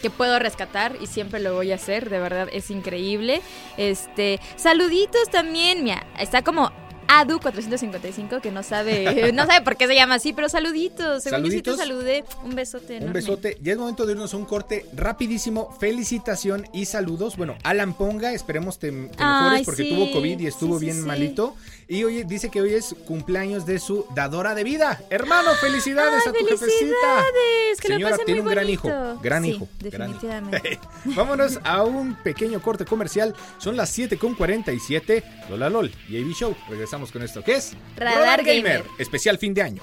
que puedo rescatar y siempre lo voy a hacer, de verdad, es increíble. Este, saluditos también, mira, está como Adu 455 que no sabe, no sabe por qué se llama así, pero saluditos, según yo sí te Saluditos. saludé, un besote Un enorme. besote. Ya es momento de irnos a un corte rapidísimo. Felicitación y saludos. Bueno, Alan Ponga, esperemos te, te mejores porque sí. tuvo COVID y estuvo Sí, bien malito. Y hoy dice que hoy es cumpleaños de su dadora de vida. Hermano, felicidades Ay, a tu jefecita. felicidades, que lo Señora, tiene un gran hijo. Gran Sí, hijo. gran hijo. definitivamente. Vámonos a un pequeño corte comercial. Son las 7.47. Lola LOL y AB Show. Regresamos con esto que es Radar Gamer. Especial fin de año.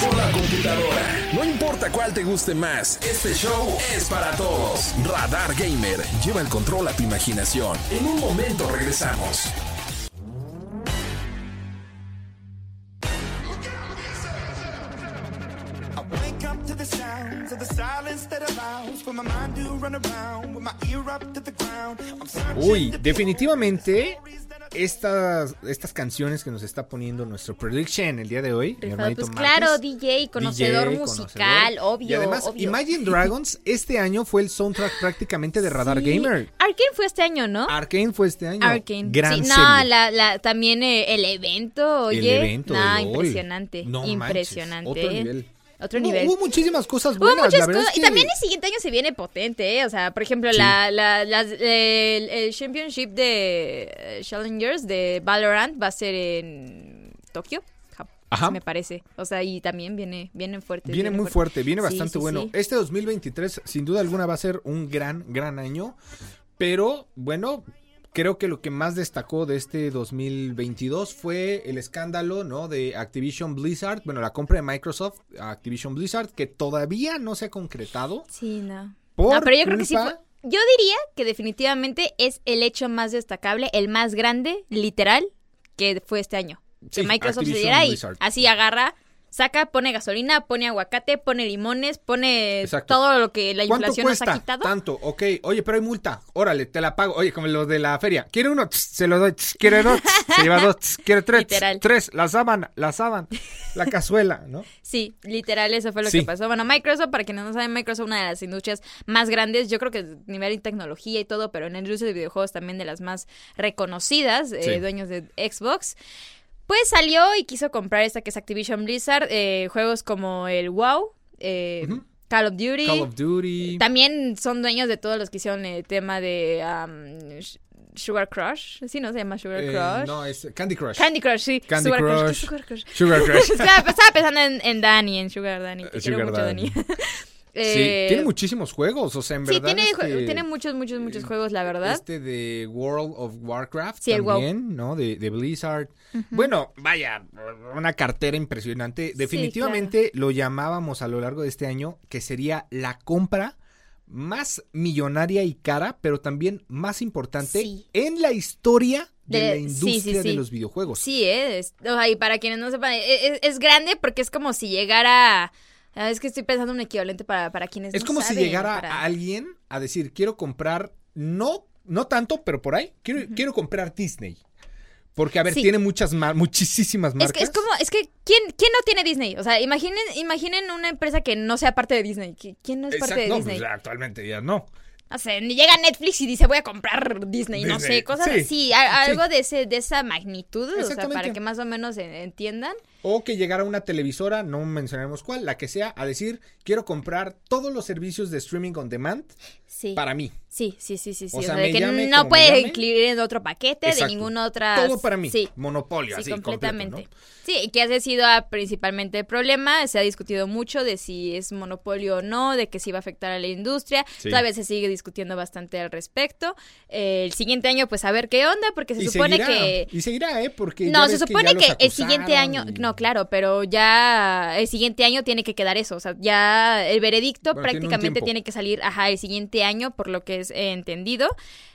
Consola computadora. No importa cuál te guste más, este show es para todos. Radar Gamer. Lleva el control a tu imaginación. En un momento regresamos. Uy, definitivamente estas, estas canciones que nos está poniendo nuestro prediction el día de hoy, mi Rifado, hermanito pues Marquez, claro, DJ, conocedor DJ, musical, conocedor. obvio. Y además, obvio. Imagine Dragons este año fue el soundtrack prácticamente de Radar Sí. Gamer. Arkane fue este año, ¿no? Arkane fue este año. Arkane. Gran sí, no, serie. la, la, también eh, el evento, oye. El evento no, de LOL. impresionante. No manches, impresionante. otro nivel. Otro Hubo- nivel. Hubo muchísimas cosas Hubo buenas. muchas cosas. es Y también el siguiente año se viene potente, ¿eh? O sea, por ejemplo, Sí. la, el, el Championship de eh, Challengers de Valorant va a ser en Tokio, me parece. O sea, y también viene, viene fuerte. Viene muy fuerte, viene bastante sí, bueno. Este 2023 sin duda alguna va a ser un gran, gran año, pero bueno, creo que lo que más destacó de este 2022 fue el escándalo, ¿no? De Activision Blizzard, bueno, la compra de Microsoft a Activision Blizzard, que todavía no se ha concretado. Sí, no. Por no, pero yo creo que sí fue. Yo diría que definitivamente es el hecho más destacable, el más grande, literal, que fue este año. Sí, que Microsoft se diera y así agarra, saca, pone gasolina, pone aguacate, pone limones, pone Exacto. todo lo que la ¿Cuánto inflación nos ha quitado. Tanto, ok. Oye, pero hay multa. Órale, te la pago. Oye, como los de la feria. ¿Quiere uno? Tss, se lo doy. Tss, ¿Quiere dos? Tss, Se lleva dos. ¿Quiere tres? Tres. La sábana, la sábana. La cazuela, ¿no? Sí, literal, eso fue lo Sí. que pasó. Bueno, Microsoft, para quienes no saben, Microsoft es una de las industrias más grandes, yo creo que a nivel de tecnología y todo, pero en la industria de videojuegos también de las más reconocidas, eh, Sí. dueños de Xbox. Pues salió y quiso comprar esta que es Activision Blizzard, eh, juegos como el WoW, eh, Ujú. Call of Duty. Call of Duty. También son dueños de todos los que hicieron el tema de um, Sugar Crush. Sí, ¿no? Se llama Sugar Eh, Crush. no, es Candy Crush. Candy Crush, sí. Candy Sugar ¿Qué es Crush. Sugar Crush? Sugar Crush. estaba, estaba pensando en, en Dani, en Sugar Dani. Te Eh, quiero Sugar mucho, Daddy. Dani. Sí, Eh, tiene muchísimos juegos, o sea, en Sí, verdad tiene, que tiene muchos, muchos, muchos juegos, la verdad. Este de World of Warcraft Sí, el WoW. también, ¿no? De, de Blizzard. Bueno, vaya, una cartera impresionante. Definitivamente lo llamábamos a lo largo de este año que sería la compra más millonaria y cara, pero también más importante Sí. en la historia de, De- la sí, sí, industria de sí. los videojuegos. Sí, es. O sea, y para quienes no sepan, e- es, es grande porque es como si llegara. Ah, Es que estoy pensando un equivalente para, para quienes Es no como si llegara para- alguien a decir, quiero comprar, no, no tanto, pero por ahí, quiero, quiero comprar Disney. Porque, a ver, Sí. tiene muchas, mar- muchísimas Es marcas. que es como, es que, ¿quién, ¿quién no tiene Disney? O sea, imaginen, imaginen una empresa que no sea parte de Disney. ¿Qui- ¿Quién no es parte de no, Disney? pues, actualmente ya no. No sé, ni llega Netflix y dice voy a comprar Disney, no sé, cosas sí, así, a- sí. algo de ese, de esa magnitud, o sea, para que más o menos en- entiendan. O que llegara una televisora, no mencionaremos cuál, la que sea, a decir, quiero comprar todos los servicios de streaming on demand Sí. para mí. Sí, sí, sí, sí, sí. O sea, de que llame no puede incluir en otro paquete Exacto. de ninguna otra. Todo para mí. Sí. Monopolio, Sí, así, completamente. completo, ¿no? Sí, que ese ha sido principalmente el problema. Se ha discutido mucho de si es monopolio o no, de que si va a afectar a la industria. Todavía se sigue discutiendo bastante al respecto. Eh, el siguiente año, pues a ver qué onda, porque se Y supone seguirá, que. Y seguirá, ¿eh? Porque No, se supone que, el siguiente año, y- no, claro, pero ya el siguiente año tiene que quedar eso, o sea, ya el veredicto Bueno, prácticamente tiene que salir, ajá, el siguiente año, por lo que es eh, entendido.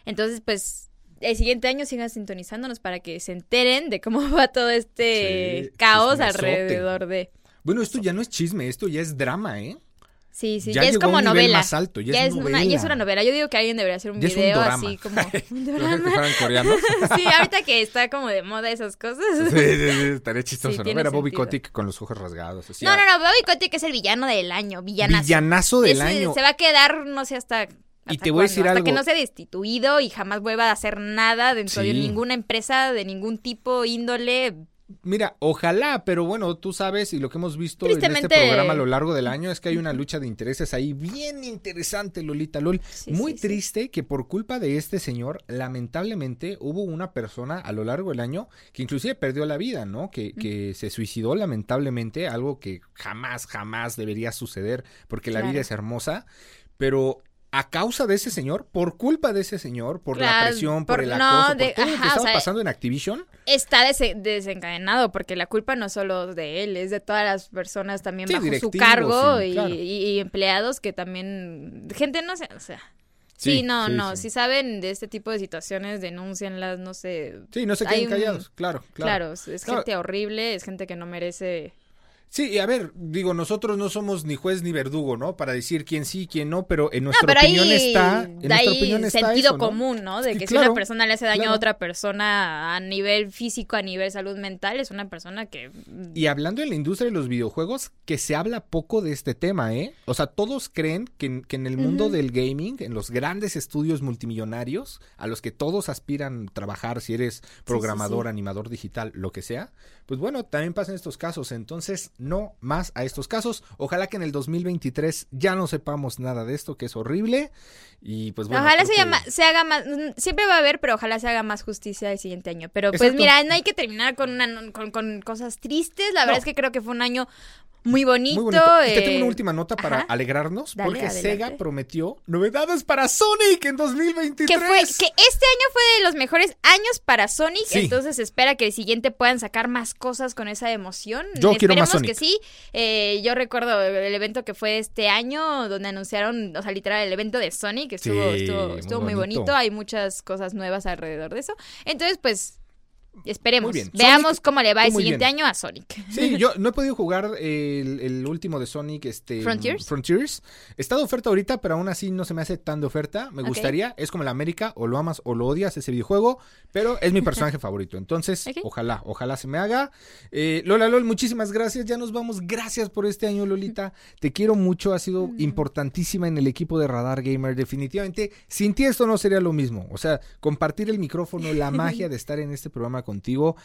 Entonces, pues, el siguiente año sigan sintonizándonos para que se enteren de cómo va todo este Sí, caos alrededor de... Bueno, esto ya no es chisme, esto ya es drama, ¿eh? Sí, sí, Ya ya, es como novela. más alto, ya es una, novela. ya es una novela. Yo digo que alguien debería hacer un Ya es video así como... un ¿Lo que dorama. fueran coreanos? sí, ahorita que está como de moda esas cosas. Sí, sí, sí, estaría chistoso, Sí, ¿no? tiene Ver a Bobby. Kotick con los ojos rasgados. así, No, ah, no, no, Bobby Kotick es el villano del año, villanazo. Villanazo del Ese año. Se va a quedar, no sé, hasta... Y te voy a decir hasta algo. que no sea destituido y jamás vuelva a hacer nada dentro de Sí. ninguna empresa de ningún tipo, índole. Mira, ojalá, pero bueno, tú sabes y lo que hemos visto en este programa a lo largo del año es que hay una lucha de intereses ahí bien interesante, Lolita Lol. Sí, Muy sí, sí. triste que por culpa de este señor, lamentablemente hubo una persona a lo largo del año que inclusive perdió la vida, ¿no? Que, que se suicidó lamentablemente, algo que jamás, jamás debería suceder porque la vida es hermosa, pero... A causa de ese señor, por culpa de ese señor, por la presión, por, por- el no, acoso, por de- todo lo que ajá, o estaba sea, pasando en Activision, Está dese- desencadenado porque la culpa no solo de él, es de todas las personas también Sí, bajo su cargo sí, y, claro. y- y empleados que también... Gente no sé, o sea... Sí, Sí, no, no, sí. si saben de este tipo de situaciones, denúncienlas, no sé. Sí, no se queden un- callados, claro, claro. Claro, es, es Claro. gente horrible, es gente que no merece... Sí, y a ver, digo, nosotros no somos ni juez ni verdugo, ¿no? Para decir quién sí, quién no, pero en nuestra no, pero opinión ahí, está, en de ahí opinión está sentido eso, ¿no? común, ¿no? De que si claro, una persona le hace daño claro. a otra persona a nivel físico, a nivel salud mental, es una persona que... Y hablando en la industria de los videojuegos, que se habla poco de este tema, ¿eh? O sea, todos creen que, en- que en el mundo del gaming, en los grandes estudios multimillonarios, a los que todos aspiran trabajar, si eres programador, sí. animador digital, lo que sea, pues bueno, también pasan estos casos. Entonces, no más a estos casos. Ojalá que en el 2023 ya no sepamos nada de esto, que es horrible. Y pues bueno. ojalá se, que- llama- se haga más, mm, siempre va a haber, pero ojalá se haga más justicia el siguiente año. Pero pues Exacto. mira, no hay que terminar con, una, con, con cosas tristes. La verdad es que creo que fue un año muy bonito. Muy bonito. Y te tengo eh, una última nota para ajá. alegrarnos, Dale, porque adelante. Sega prometió novedades para Sonic en 2023. Que fue que este año fue de los mejores años para Sonic, Sí. entonces espera que el siguiente puedan sacar más cosas con esa emoción. Yo quiero más Esperemos Sonic. que sí. Eh, yo recuerdo el evento que fue este año donde anunciaron, o sea, literal el evento de Sonic, estuvo Sí, estuvo, muy estuvo muy bonito. bonito. hay muchas cosas nuevas alrededor de eso. Entonces, pues esperemos, Muy bien. veamos Sonic, cómo le va el siguiente bien. año a Sonic. Sí, yo no he podido jugar el, el último de Sonic, este... Frontiers. Frontiers. Está de oferta ahorita, pero aún así no se me hace tan de oferta. Me gustaría. Es como la América, o lo amas o lo odias ese videojuego, pero es mi personaje favorito. Entonces, ojalá, ojalá se me haga. Eh, Lola Lol, muchísimas gracias. Ya nos vamos. Gracias por este año, Lolita. Te quiero mucho. Ha sido importantísima en el equipo de Radar Gamer. Definitivamente, sin ti esto no sería lo mismo. O sea, compartir el micrófono, la magia de estar en este programa contigo.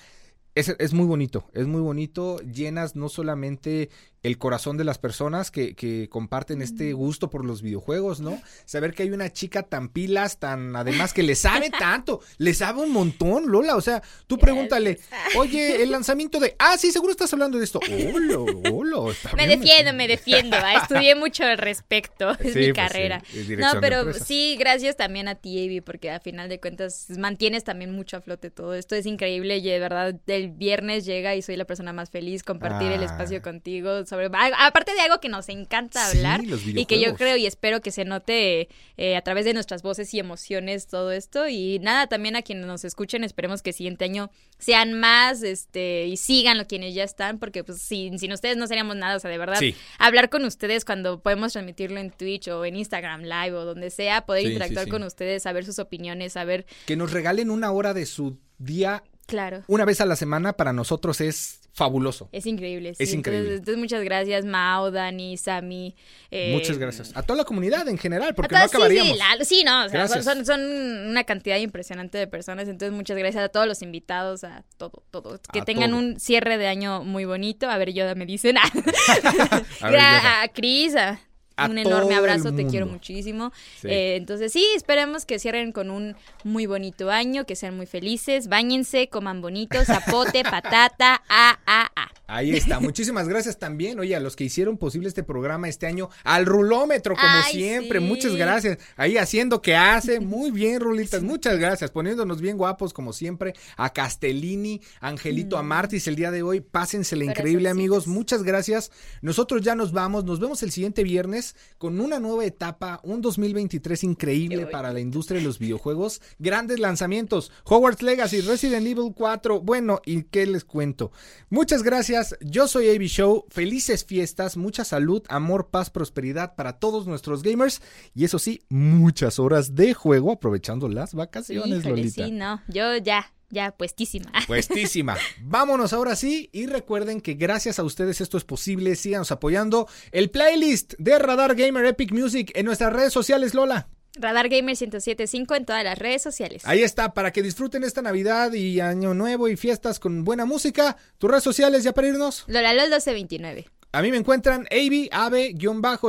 Es, es muy bonito, es muy bonito. Llenas no solamente el corazón de las personas que, que comparten este gusto por los videojuegos, ¿no? Saber que hay una chica tan pilas, tan además que le sabe tanto, le sabe un montón, Lola. O sea, tú pregúntale, oye, el lanzamiento de. Ah, sí, seguro estás hablando de esto. Hola, hola. está Me defiendo, metido". me defiendo. ah, Estudié mucho al respecto. Es Sí, mi pues carrera. sí, es no, pero sí, gracias también a ti, Avi, porque a final de cuentas mantienes también mucho a flote todo esto. Es increíble y de verdad el viernes llega y soy la persona más feliz compartir el Ah. espacio contigo sobre aparte de algo que nos encanta Sí, hablar los y que yo creo y espero que se note eh, a través de nuestras voces y emociones todo esto y nada también a quienes nos escuchen esperemos que el siguiente año sean más este y sigan lo quienes ya están porque pues sin, sin ustedes no seríamos nada o sea de verdad Sí. hablar con ustedes cuando podemos transmitirlo en Twitch o en Instagram Live o donde sea, poder Sí, interactuar con ustedes, saber sus opiniones, saber, Que nos regalen una hora de su día claro. una vez a la semana para nosotros es fabuloso. Es increíble. sí. Es increíble. Entonces, entonces, muchas gracias, Mao, Dani, Sami. eh, Muchas gracias. A toda la comunidad en general, porque no todas- sí, sí, acabaríamos. la- sí, no, o sea, son, son, una cantidad impresionante de personas, entonces muchas gracias a todos los invitados, a todo, todo. Que A tengan todo. un cierre de año muy bonito. A ver, Yoda me dicen. a, ver, Yoda. a Cris, a- A un enorme abrazo, te quiero muchísimo. Sí. Eh, entonces sí, esperemos que cierren con un muy bonito año, que sean muy felices, bañense, coman bonito, zapote, patata, a, a, a. Ahí está. Muchísimas gracias también, oye, a los que hicieron posible este programa este año, al Rulómetro, como Ay, siempre. sí. Muchas gracias. Ahí haciendo que hace. Muy bien, Rulitas. Muchas gracias. Poniéndonos bien guapos, como siempre. A Castellini, Angelito Amartis el día de hoy. Pásensela increíble, amigos. Muchas gracias. Nosotros ya nos vamos. Nos vemos el siguiente viernes con una nueva etapa, un 2023 increíble para la industria de los videojuegos. Grandes lanzamientos. Hogwarts Legacy, Resident Evil 4. Bueno, ¿y qué les cuento? Muchas gracias. Yo soy AB Show. Felices fiestas, mucha salud, amor, paz, prosperidad para todos nuestros gamers. Y eso sí, muchas horas de juego aprovechando las vacaciones, Híjole, Lolita. sí, no, yo ya, ya puestísima. Puestísima. Vámonos ahora sí y recuerden que gracias a ustedes esto es posible. Síganos apoyando el playlist de Radar Gamer Epic Music en nuestras redes sociales, Lola. Radar Gamer 1075 en todas las redes sociales. Ahí está, para que disfruten esta Navidad y Año Nuevo y fiestas con buena música. Tus redes sociales ya para irnos. Loralol 1229. A mí me encuentran AB,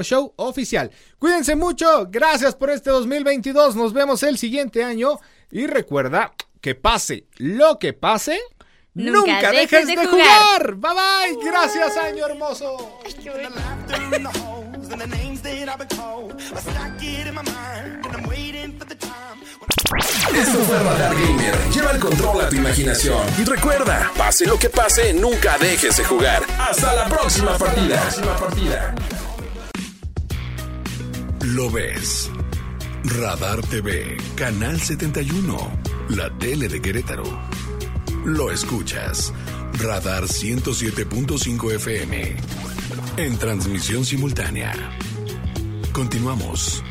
show oficial. Cuídense mucho. Gracias por este 2022. Nos vemos el siguiente año. Y recuerda que pase lo que pase. Nunca, Nunca dejes, dejes de, de jugar. Bye bye. Gracias, año hermoso. Esto fue Radar Gamer. Lleva el control a tu imaginación. Y recuerda, pase lo que pase, nunca dejes de jugar. Hasta la próxima partida. Próxima partida. Lo ves. Radar TV, Canal 71, la tele de Querétaro. Lo escuchas. Radar 107.5 FM. En transmisión simultánea. Continuamos.